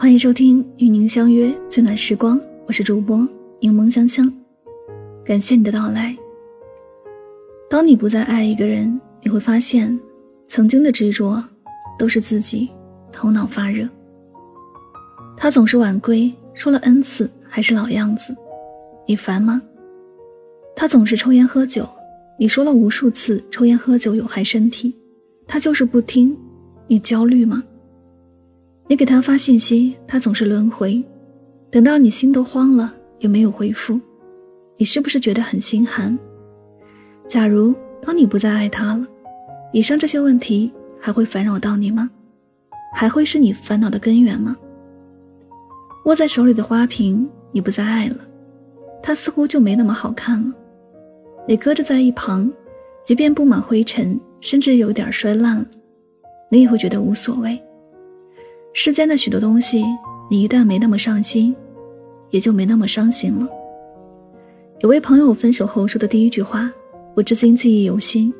欢迎收听与您相约最暖时光，我是主播柠檬香香，感谢你的到来。当你不再爱一个人，你会发现，曾经的执着都是自己头脑发热。他总是晚归，说了 n 次还是老样子，你烦吗？他总是抽烟喝酒，你说了无数次抽烟喝酒有害身体，他就是不听，你焦虑吗？你给他发信息，他总是轮回，等到你心都慌了也没有回复，你是不是觉得很心寒？假如当你不再爱他了，以上这些问题还会烦扰到你吗？还会是你烦恼的根源吗？握在手里的花瓶，你不再爱了，它似乎就没那么好看了。你搁着在一旁，即便布满灰尘，甚至有点摔烂了，你也会觉得无所谓。世间的许多东西，你一旦没那么上心，也就没那么伤心了。有位朋友分手后说的第一句话，我至今记忆犹新。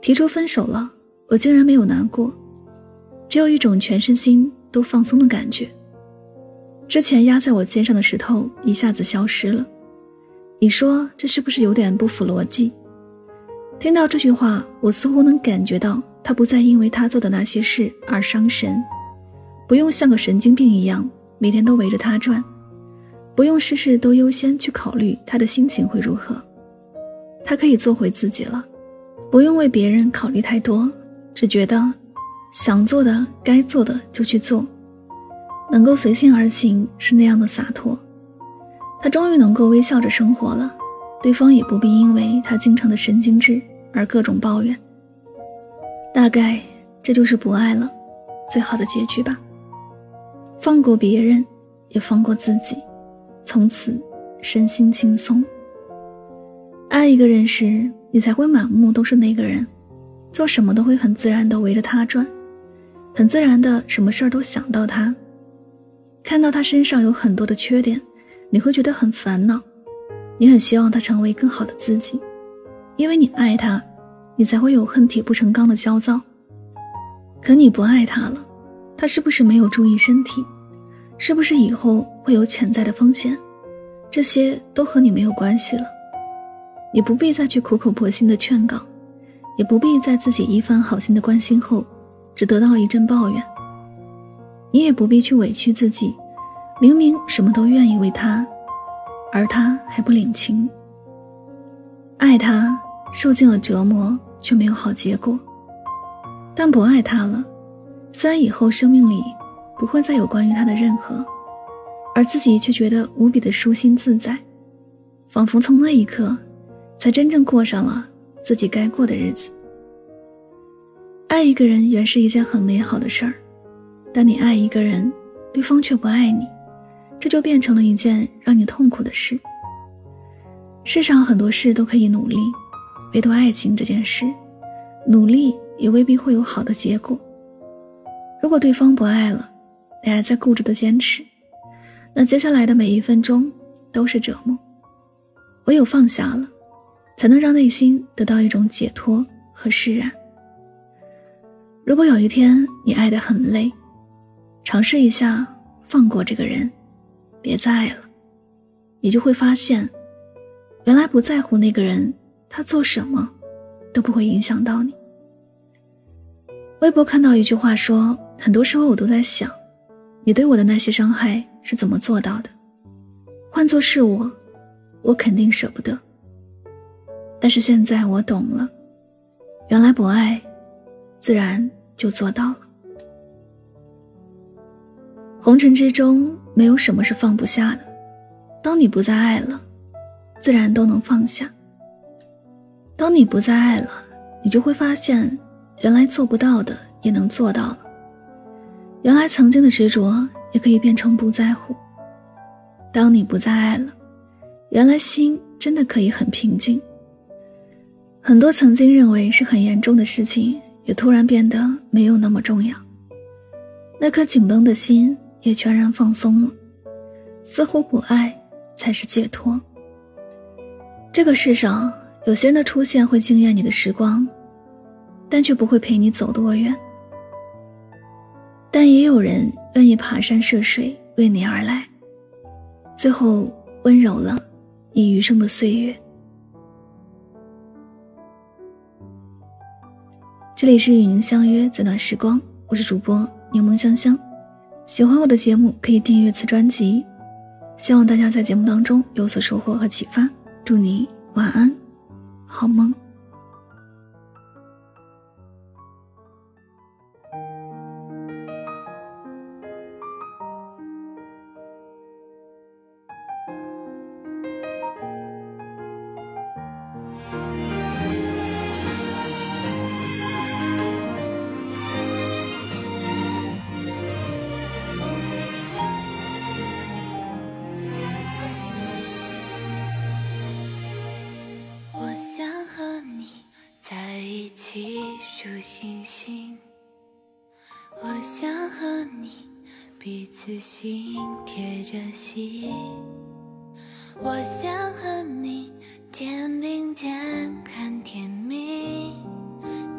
提出分手了，我竟然没有难过，只有一种全身心都放松的感觉。之前压在我肩上的石头一下子消失了。你说这是不是有点不符逻辑？听到这句话，我似乎能感觉到他不再因为他做的那些事而伤神。不用像个神经病一样每天都围着他转，不用事事都优先去考虑他的心情会如何，他可以做回自己了，不用为别人考虑太多，只觉得想做的、该做的就去做，能够随心而行是那样的洒脱。他终于能够微笑着生活了，对方也不必因为他经常的神经质而各种抱怨。大概这就是不爱了，最好的结局吧。放过别人，也放过自己，从此身心轻松。爱一个人时，你才会满目都是那个人，做什么都会很自然的围着他转，很自然的什么事儿都想到他。看到他身上有很多的缺点，你会觉得很烦恼，你很希望他成为更好的自己，因为你爱他，你才会有恨铁不成钢的焦躁。可你不爱他了，他是不是没有注意身体？是不是以后会有潜在的风险？这些都和你没有关系了，你不必再去苦口婆心的劝告，也不必在自己一番好心的关心后，只得到一阵抱怨。你也不必去委屈自己，明明什么都愿意为他，而他还不领情。爱他，受尽了折磨，却没有好结果；但不爱他了，虽然以后生命里。不会再有关于他的任何，而自己却觉得无比的舒心自在，仿佛从那一刻，才真正过上了自己该过的日子。爱一个人原是一件很美好的事儿，但你爱一个人，对方却不爱你，这就变成了一件让你痛苦的事。世上很多事都可以努力，唯独爱情这件事，努力也未必会有好的结果。如果对方不爱了，你还在固执的坚持，那接下来的每一分钟都是折磨。唯有放下了，才能让内心得到一种解脱和释然。如果有一天你爱得很累，尝试一下放过这个人，别再爱了，你就会发现，原来不在乎那个人，他做什么都不会影响到你。微博看到一句话说，很多时候我都在想。你对我的那些伤害是怎么做到的？换做是我，我肯定舍不得。但是现在我懂了，原来不爱，自然就做到了。红尘之中没有什么是放不下的，当你不再爱了，自然都能放下。当你不再爱了，你就会发现，原来做不到的也能做到了。原来曾经的执着也可以变成不在乎。当你不再爱了，原来心真的可以很平静。很多曾经认为是很严重的事情，也突然变得没有那么重要。那颗紧绷的心也全然放松了，似乎不爱才是解脱。这个世上，有些人的出现会惊艳你的时光，但却不会陪你走多远。但也有人愿意爬山涉水为你而来，最后温柔了你余生的岁月。这里是与您相约最暖时光，我是主播柠檬香香。喜欢我的节目可以订阅此专辑，希望大家在节目当中有所收获和启发。祝你晚安，好梦。数星星，我想和你彼此心贴着心。我想和你肩并肩看天明，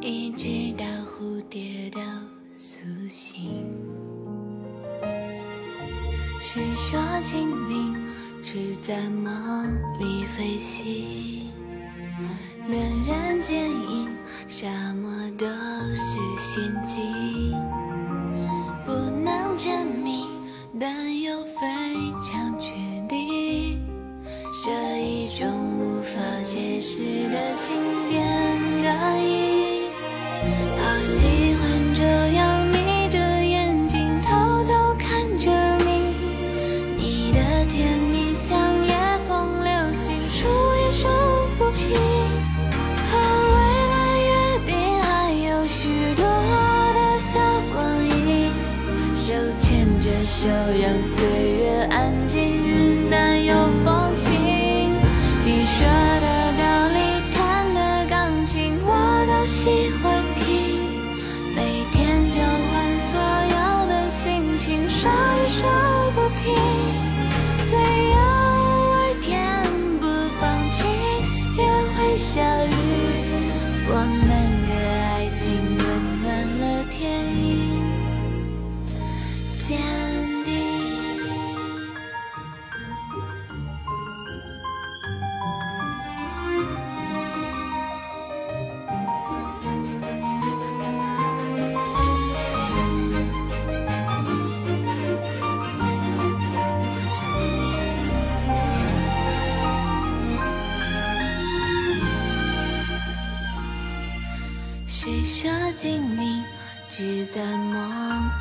一直到蝴蝶都苏醒。谁说精灵只在梦里飞行？恋人剪影，沙漠都是陷阱，不能证明，但就让岁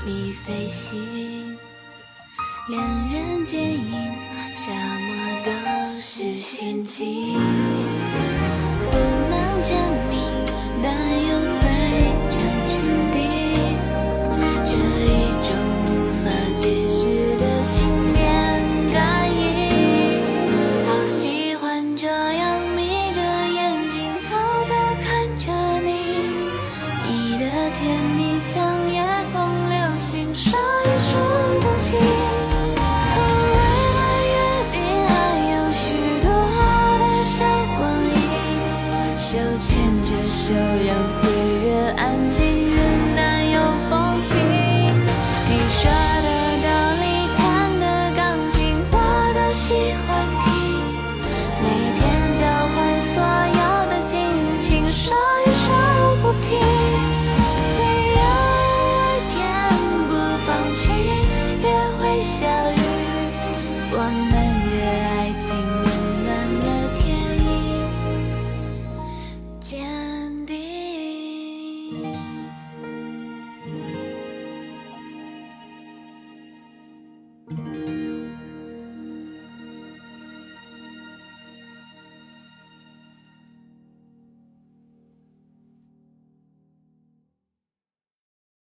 梦里飞行？两人剪影，沙漠都是陷阱，不能证明，但有。